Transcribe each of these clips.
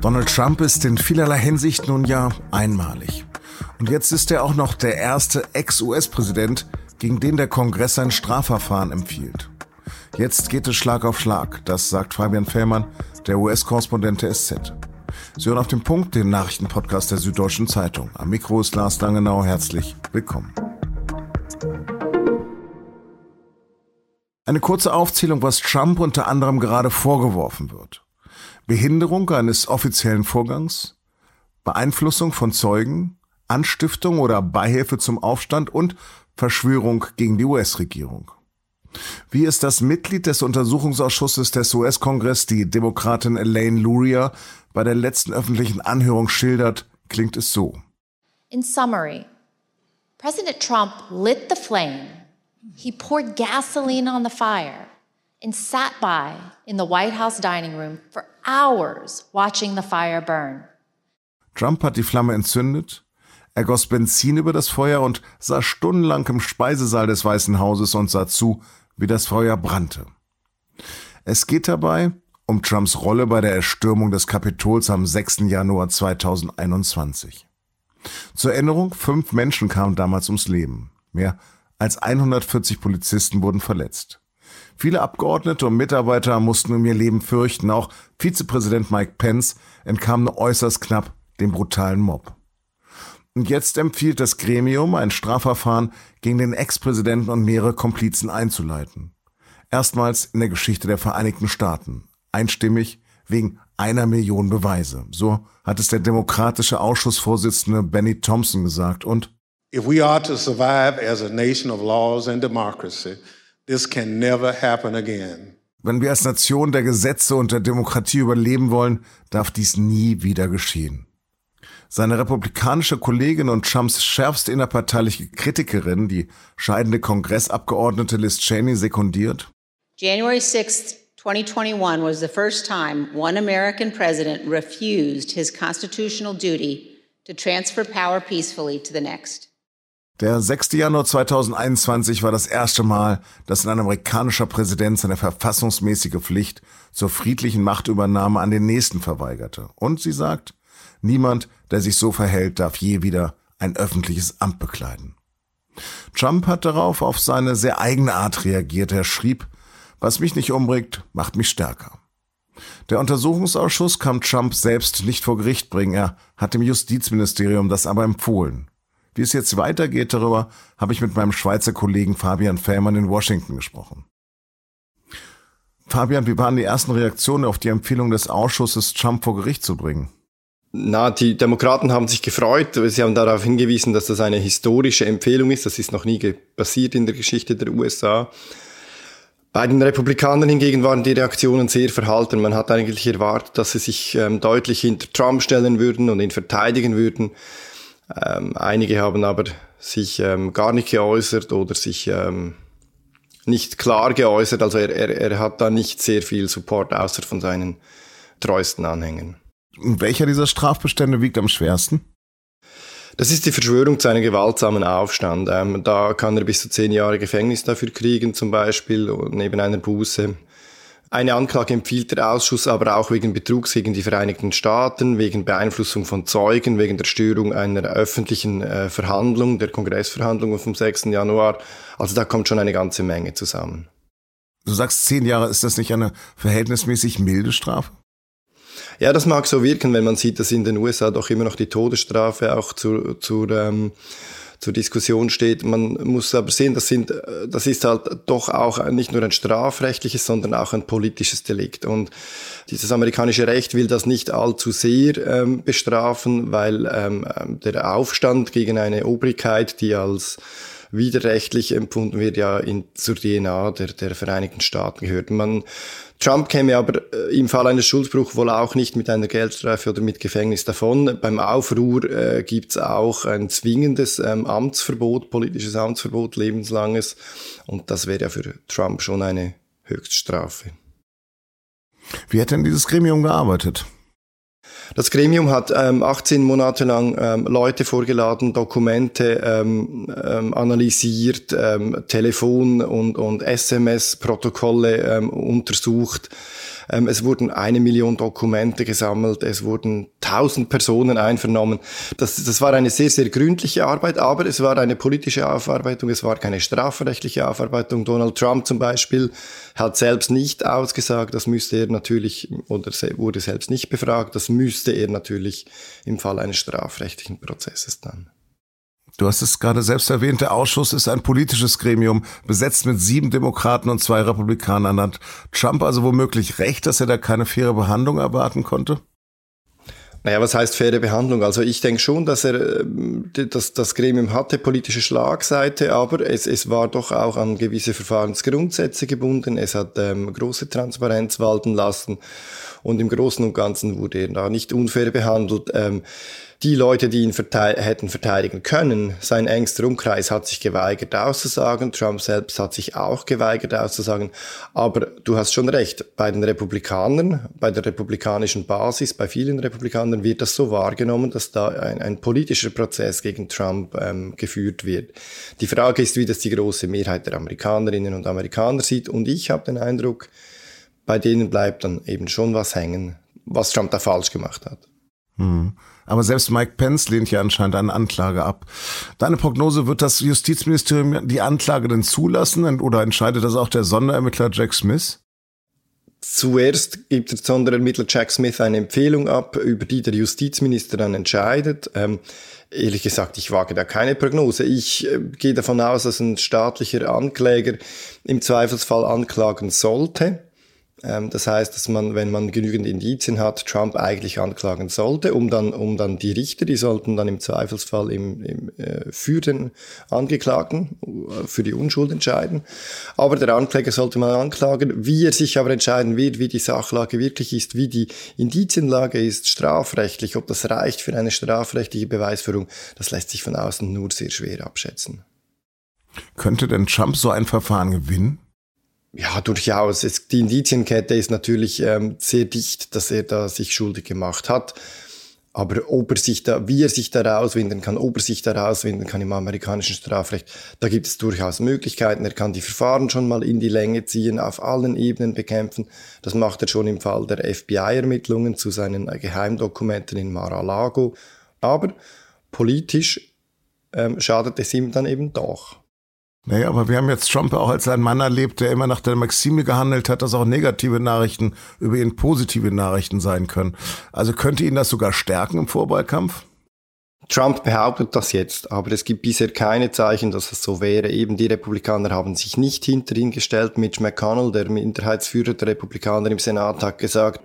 Donald Trump ist in vielerlei Hinsicht nun ja einmalig. Und jetzt ist er auch noch der erste Ex-US-Präsident, gegen den der Kongress ein Strafverfahren empfiehlt. Jetzt geht es Schlag auf Schlag, das sagt Fabian Fellmann, der US-Korrespondent der SZ. Sie hören auf den Punkt den Nachrichtenpodcast der Süddeutschen Zeitung. Am Mikro ist Lars Langenau. Herzlich willkommen. Eine kurze Aufzählung, was Trump unter anderem gerade vorgeworfen wird. Behinderung eines offiziellen Vorgangs, Beeinflussung von Zeugen, Anstiftung oder Beihilfe zum Aufstand und Verschwörung gegen die US-Regierung. Wie es das Mitglied des Untersuchungsausschusses des US-Kongress, die Demokratin Elaine Luria, bei der letzten öffentlichen Anhörung schildert, klingt es so. In summary, President Trump lit the flame He poured gasoline on the fire and sat by in the White House dining room for hours watching the fire burn. Trump hat die Flamme entzündet, er goss Benzin über das Feuer und saß stundenlang im Speisesaal des Weißen Hauses und sah zu, wie das Feuer brannte. Es geht dabei um Trumps Rolle bei der Erstürmung des Kapitols am 6. Januar 2021. Zur Erinnerung, fünf Menschen kamen damals ums Leben. Mehr als 140 Polizisten wurden verletzt. Viele Abgeordnete und Mitarbeiter mussten um ihr Leben fürchten. Auch Vizepräsident Mike Pence entkam nur äußerst knapp dem brutalen Mob. Und jetzt empfiehlt das Gremium, ein Strafverfahren gegen den Ex-Präsidenten und mehrere Komplizen einzuleiten. Erstmals in der Geschichte der Vereinigten Staaten. Einstimmig wegen einer Million Beweise. So hat es der demokratische Ausschussvorsitzende Benny Thompson gesagt und If we are to survive as a nation of laws and democracy, this can never happen again. Wenn wir als Nation der Gesetze und der Demokratie überleben wollen, darf dies nie wieder geschehen. Seine republikanische Kollegin und Trumps schärfste innerparteiliche Kritikerin, die scheidende Kongressabgeordnete Liz Cheney, sekundiert. January 6, 2021 was the first time one American president refused his constitutional duty to transfer power peacefully to the next. Der 6. Januar 2021 war das erste Mal, dass ein amerikanischer Präsident seine verfassungsmäßige Pflicht zur friedlichen Machtübernahme an den Nächsten verweigerte. Und sie sagt, niemand, der sich so verhält, darf je wieder ein öffentliches Amt bekleiden. Trump hat darauf auf seine sehr eigene Art reagiert. Er schrieb, was mich nicht umbringt, macht mich stärker. Der Untersuchungsausschuss kann Trump selbst nicht vor Gericht bringen. Er hat dem Justizministerium das aber empfohlen. Wie es jetzt weitergeht darüber, habe ich mit meinem Schweizer Kollegen Fabian Fährmann in Washington gesprochen. Fabian, wie waren die ersten Reaktionen auf die Empfehlung des Ausschusses, Trump vor Gericht zu bringen? Na, die Demokraten haben sich gefreut. Sie haben darauf hingewiesen, dass das eine historische Empfehlung ist. Das ist noch nie passiert in der Geschichte der USA. Bei den Republikanern hingegen waren die Reaktionen sehr verhalten. Man hat eigentlich erwartet, dass sie sich ähm, deutlich hinter Trump stellen würden und ihn verteidigen würden. Ähm, einige haben aber sich ähm, gar nicht geäußert oder sich ähm, nicht klar geäußert. Also er, er, er hat da nicht sehr viel Support, außer von seinen treuesten Anhängern. Und welcher dieser Strafbestände wiegt am schwersten? Das ist die Verschwörung zu einem gewaltsamen Aufstand. Ähm, da kann er bis zu zehn Jahre Gefängnis dafür kriegen, zum Beispiel, neben einer Buße. Eine Anklage empfiehlt der Ausschuss aber auch wegen Betrugs gegen die Vereinigten Staaten, wegen Beeinflussung von Zeugen, wegen der Störung einer öffentlichen äh, Verhandlung, der Kongressverhandlungen vom 6. Januar. Also da kommt schon eine ganze Menge zusammen. Du sagst zehn Jahre, ist das nicht eine verhältnismäßig milde Strafe? Ja, das mag so wirken, wenn man sieht, dass in den USA doch immer noch die Todesstrafe auch zur, zur ähm, zur Diskussion steht. Man muss aber sehen, das, sind, das ist halt doch auch nicht nur ein strafrechtliches, sondern auch ein politisches Delikt. Und dieses amerikanische Recht will das nicht allzu sehr ähm, bestrafen, weil ähm, der Aufstand gegen eine Obrigkeit, die als widerrechtlich empfunden wird, ja in, zur DNA der, der Vereinigten Staaten gehört. Man Trump käme aber äh, im Fall eines Schuldbruchs wohl auch nicht mit einer Geldstrafe oder mit Gefängnis davon. Beim Aufruhr äh, gibt es auch ein zwingendes ähm, Amtsverbot, politisches Amtsverbot, lebenslanges. Und das wäre ja für Trump schon eine Höchststrafe. Wie hat denn dieses Gremium gearbeitet? Das Gremium hat ähm, 18 Monate lang ähm, Leute vorgeladen, Dokumente ähm, ähm, analysiert, ähm, Telefon- und, und SMS-Protokolle ähm, untersucht. Ähm, es wurden eine Million Dokumente gesammelt, es wurden tausend Personen einvernommen. Das, das war eine sehr, sehr gründliche Arbeit, aber es war eine politische Aufarbeitung, es war keine strafrechtliche Aufarbeitung. Donald Trump zum Beispiel hat selbst nicht ausgesagt, das müsste er natürlich, oder wurde selbst nicht befragt, das müsste er natürlich im Fall eines strafrechtlichen Prozesses dann. Du hast es gerade selbst erwähnt, der Ausschuss ist ein politisches Gremium, besetzt mit sieben Demokraten und zwei Republikanern. Hat Trump also womöglich recht, dass er da keine faire Behandlung erwarten konnte? Naja, was heißt faire Behandlung? Also ich denke schon, dass er ähm, dass das Gremium hatte politische Schlagseite, aber es, es war doch auch an gewisse Verfahrensgrundsätze gebunden. Es hat ähm, große Transparenz walten lassen und im Großen und Ganzen wurde er da nicht unfair behandelt. Ähm, die Leute, die ihn verteid hätten verteidigen können, sein engster Umkreis hat sich geweigert auszusagen, Trump selbst hat sich auch geweigert auszusagen, aber du hast schon recht, bei den Republikanern, bei der republikanischen Basis, bei vielen Republikanern wird das so wahrgenommen, dass da ein, ein politischer Prozess gegen Trump ähm, geführt wird. Die Frage ist, wie das die große Mehrheit der Amerikanerinnen und Amerikaner sieht und ich habe den Eindruck, bei denen bleibt dann eben schon was hängen, was Trump da falsch gemacht hat. Hm. Aber selbst Mike Pence lehnt ja anscheinend eine Anklage ab. Deine Prognose, wird das Justizministerium die Anklage denn zulassen oder entscheidet das auch der Sonderermittler Jack Smith? Zuerst gibt der Sonderermittler Jack Smith eine Empfehlung ab, über die der Justizminister dann entscheidet. Ähm, ehrlich gesagt, ich wage da keine Prognose. Ich äh, gehe davon aus, dass ein staatlicher Ankläger im Zweifelsfall anklagen sollte. Ähm, das heißt, dass man, wenn man genügend Indizien hat, Trump eigentlich anklagen sollte, um dann, um dann die Richter, die sollten dann im Zweifelsfall im, im, äh, für den Angeklagten, äh, für die Unschuld entscheiden. Aber der Ankläger sollte mal anklagen. Wie er sich aber entscheiden wird, wie die Sachlage wirklich ist, wie die Indizienlage ist, strafrechtlich, ob das reicht für eine strafrechtliche Beweisführung, das lässt sich von außen nur sehr schwer abschätzen. Könnte denn Trump so ein Verfahren gewinnen? Ja, durchaus. Es, die Indizienkette ist natürlich ähm, sehr dicht, dass er da sich schuldig gemacht hat. Aber ob er sich da, wie er sich da rauswinden kann, ob er sich da rauswinden kann im amerikanischen Strafrecht, da gibt es durchaus Möglichkeiten. Er kann die Verfahren schon mal in die Länge ziehen, auf allen Ebenen bekämpfen. Das macht er schon im Fall der FBI-Ermittlungen zu seinen Geheimdokumenten in Mar-a-Lago. Aber politisch ähm, schadet es ihm dann eben doch. Naja, aber wir haben jetzt Trump auch als ein Mann erlebt, der immer nach der Maxime gehandelt hat, dass auch negative Nachrichten über ihn positive Nachrichten sein können. Also könnte ihn das sogar stärken im Vorwahlkampf? Trump behauptet das jetzt, aber es gibt bisher keine Zeichen, dass es so wäre. Eben die Republikaner haben sich nicht hinter ihn gestellt. Mitch McConnell, der Minderheitsführer der Republikaner im Senat, hat gesagt,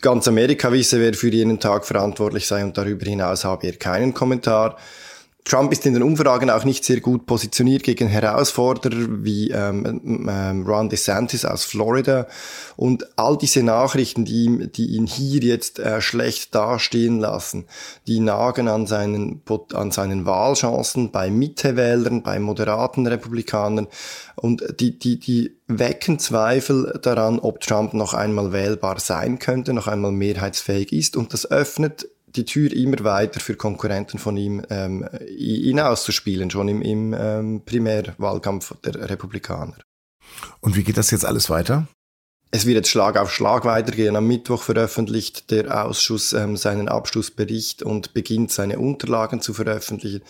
ganz Amerika wisse, wer für jenen Tag verantwortlich sei und darüber hinaus habe er keinen Kommentar. Trump ist in den Umfragen auch nicht sehr gut positioniert gegen Herausforderer wie ähm, ähm, Ron DeSantis aus Florida. Und all diese Nachrichten, die, die ihn hier jetzt äh, schlecht dastehen lassen, die nagen an seinen, an seinen Wahlchancen bei Mittewählern, bei moderaten Republikanern. Und die, die, die wecken Zweifel daran, ob Trump noch einmal wählbar sein könnte, noch einmal mehrheitsfähig ist. Und das öffnet die Tür immer weiter für Konkurrenten von ihm ähm, ihn auszuspielen, schon im, im ähm, Primärwahlkampf der Republikaner. Und wie geht das jetzt alles weiter? Es wird jetzt Schlag auf Schlag weitergehen. Am Mittwoch veröffentlicht der Ausschuss ähm, seinen Abschlussbericht und beginnt seine Unterlagen zu veröffentlichen.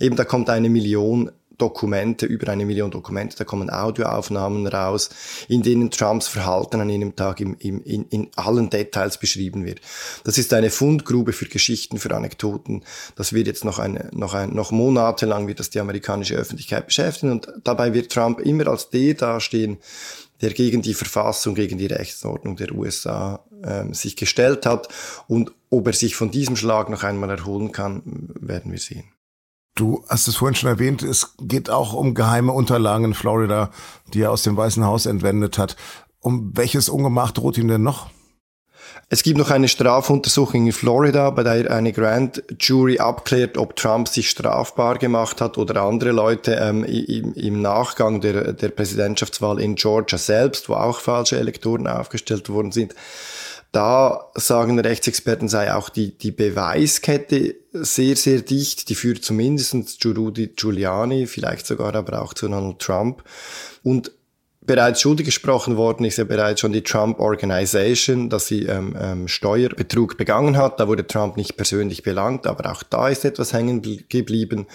Eben da kommt eine Million Dokumente, über eine Million Dokumente, da kommen Audioaufnahmen raus, in denen Trumps Verhalten an jenem Tag im, im, in, in allen Details beschrieben wird. Das ist eine Fundgrube für Geschichten, für Anekdoten. Das wird jetzt noch, eine, noch, ein, noch monatelang wird das die amerikanische Öffentlichkeit beschäftigen und dabei wird Trump immer als der dastehen, der gegen die Verfassung, gegen die Rechtsordnung der USA äh, sich gestellt hat. Und ob er sich von diesem Schlag noch einmal erholen kann, werden wir sehen. Du hast es vorhin schon erwähnt, es geht auch um geheime Unterlagen in Florida, die er aus dem Weißen Haus entwendet hat. Um welches Ungemach droht ihm denn noch? Es gibt noch eine Strafuntersuchung in Florida, bei der eine Grand Jury abklärt, ob Trump sich strafbar gemacht hat oder andere Leute ähm, im, im, Nachgang der, der Präsidentschaftswahl in Georgia selbst, wo auch falsche Elektoren aufgestellt worden sind. Da sagen Rechtsexperten sei auch die, die Beweiskette sehr, sehr dicht. Die führt zumindest zu Rudy Giuliani, vielleicht sogar aber auch zu Donald Trump. Und bereits schuldig gesprochen worden ist ja bereits schon die Trump Organization, dass sie ähm, ähm, Steuerbetrug begangen hat. Da wurde Trump nicht persönlich belangt, aber auch da ist etwas hängen geblieben.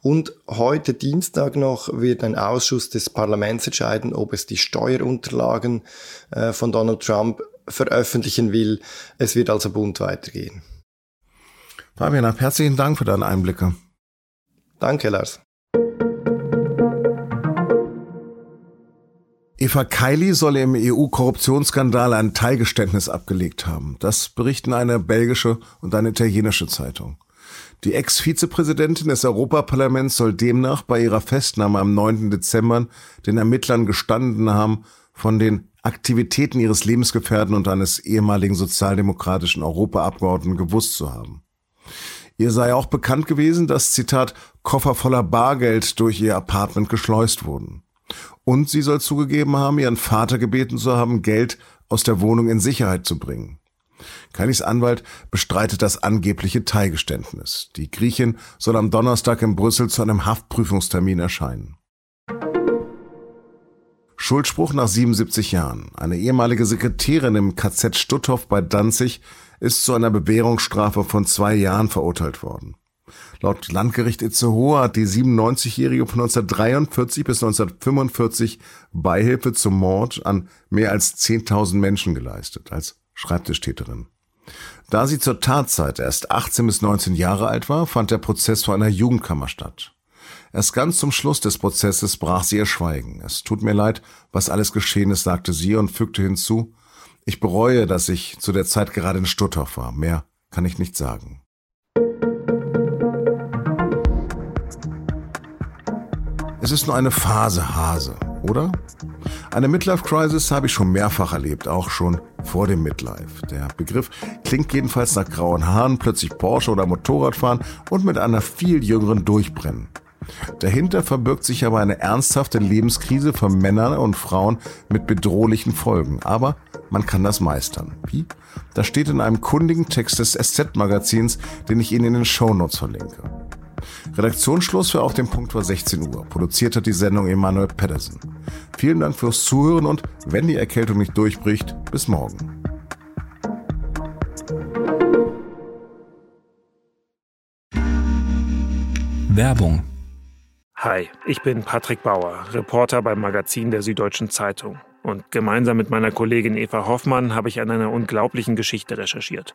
Und heute Dienstag noch wird ein Ausschuss des Parlaments entscheiden, ob es die Steuerunterlagen äh, von Donald Trump veröffentlichen will. Es wird also bunt weitergehen. Fabian, herzlichen Dank für deine Einblicke. Danke, Lars. Eva Kaili soll im EU-Korruptionsskandal ein Teilgeständnis abgelegt haben. Das berichten eine belgische und eine italienische Zeitung. Die Ex-Vizepräsidentin des Europaparlaments soll demnach bei ihrer Festnahme am 9. Dezember den Ermittlern gestanden haben, von den Aktivitäten ihres Lebensgefährten und eines ehemaligen sozialdemokratischen Europaabgeordneten gewusst zu haben. Ihr sei auch bekannt gewesen, dass, Zitat, Koffer voller Bargeld durch ihr Apartment geschleust wurden. Und sie soll zugegeben haben, ihren Vater gebeten zu haben, Geld aus der Wohnung in Sicherheit zu bringen. Kailis Anwalt bestreitet das angebliche Teilgeständnis. Die Griechin soll am Donnerstag in Brüssel zu einem Haftprüfungstermin erscheinen. Schuldspruch nach 77 Jahren. Eine ehemalige Sekretärin im KZ Stutthof bei Danzig ist zu einer Bewährungsstrafe von zwei Jahren verurteilt worden. Laut Landgericht Itzehoe hat die 97-Jährige von 1943 bis 1945 Beihilfe zum Mord an mehr als 10.000 Menschen geleistet, als Schreibtischtäterin. Da sie zur Tatzeit erst 18 bis 19 Jahre alt war, fand der Prozess vor einer Jugendkammer statt. Erst ganz zum Schluss des Prozesses brach sie ihr Schweigen. Es tut mir leid, was alles geschehen ist, sagte sie und fügte hinzu, ich bereue, dass ich zu der Zeit gerade in Stutthof war. Mehr kann ich nicht sagen. Es ist nur eine Phase, Hase, oder? Eine Midlife-Crisis habe ich schon mehrfach erlebt, auch schon vor dem Midlife. Der Begriff klingt jedenfalls nach grauen Haaren, plötzlich Porsche oder Motorradfahren und mit einer viel jüngeren Durchbrennen. Dahinter verbirgt sich aber eine ernsthafte Lebenskrise von Männern und Frauen mit bedrohlichen Folgen. Aber man kann das meistern. Wie? Das steht in einem kundigen Text des SZ-Magazins, den ich Ihnen in den Shownotes verlinke. Redaktionsschluss für Auf dem Punkt war 16 Uhr. Produziert hat die Sendung Emanuel Pedersen. Vielen Dank fürs Zuhören und wenn die Erkältung nicht durchbricht, bis morgen. Werbung Hi, ich bin Patrick Bauer, Reporter beim Magazin der Süddeutschen Zeitung. Und gemeinsam mit meiner Kollegin Eva Hoffmann habe ich an einer unglaublichen Geschichte recherchiert.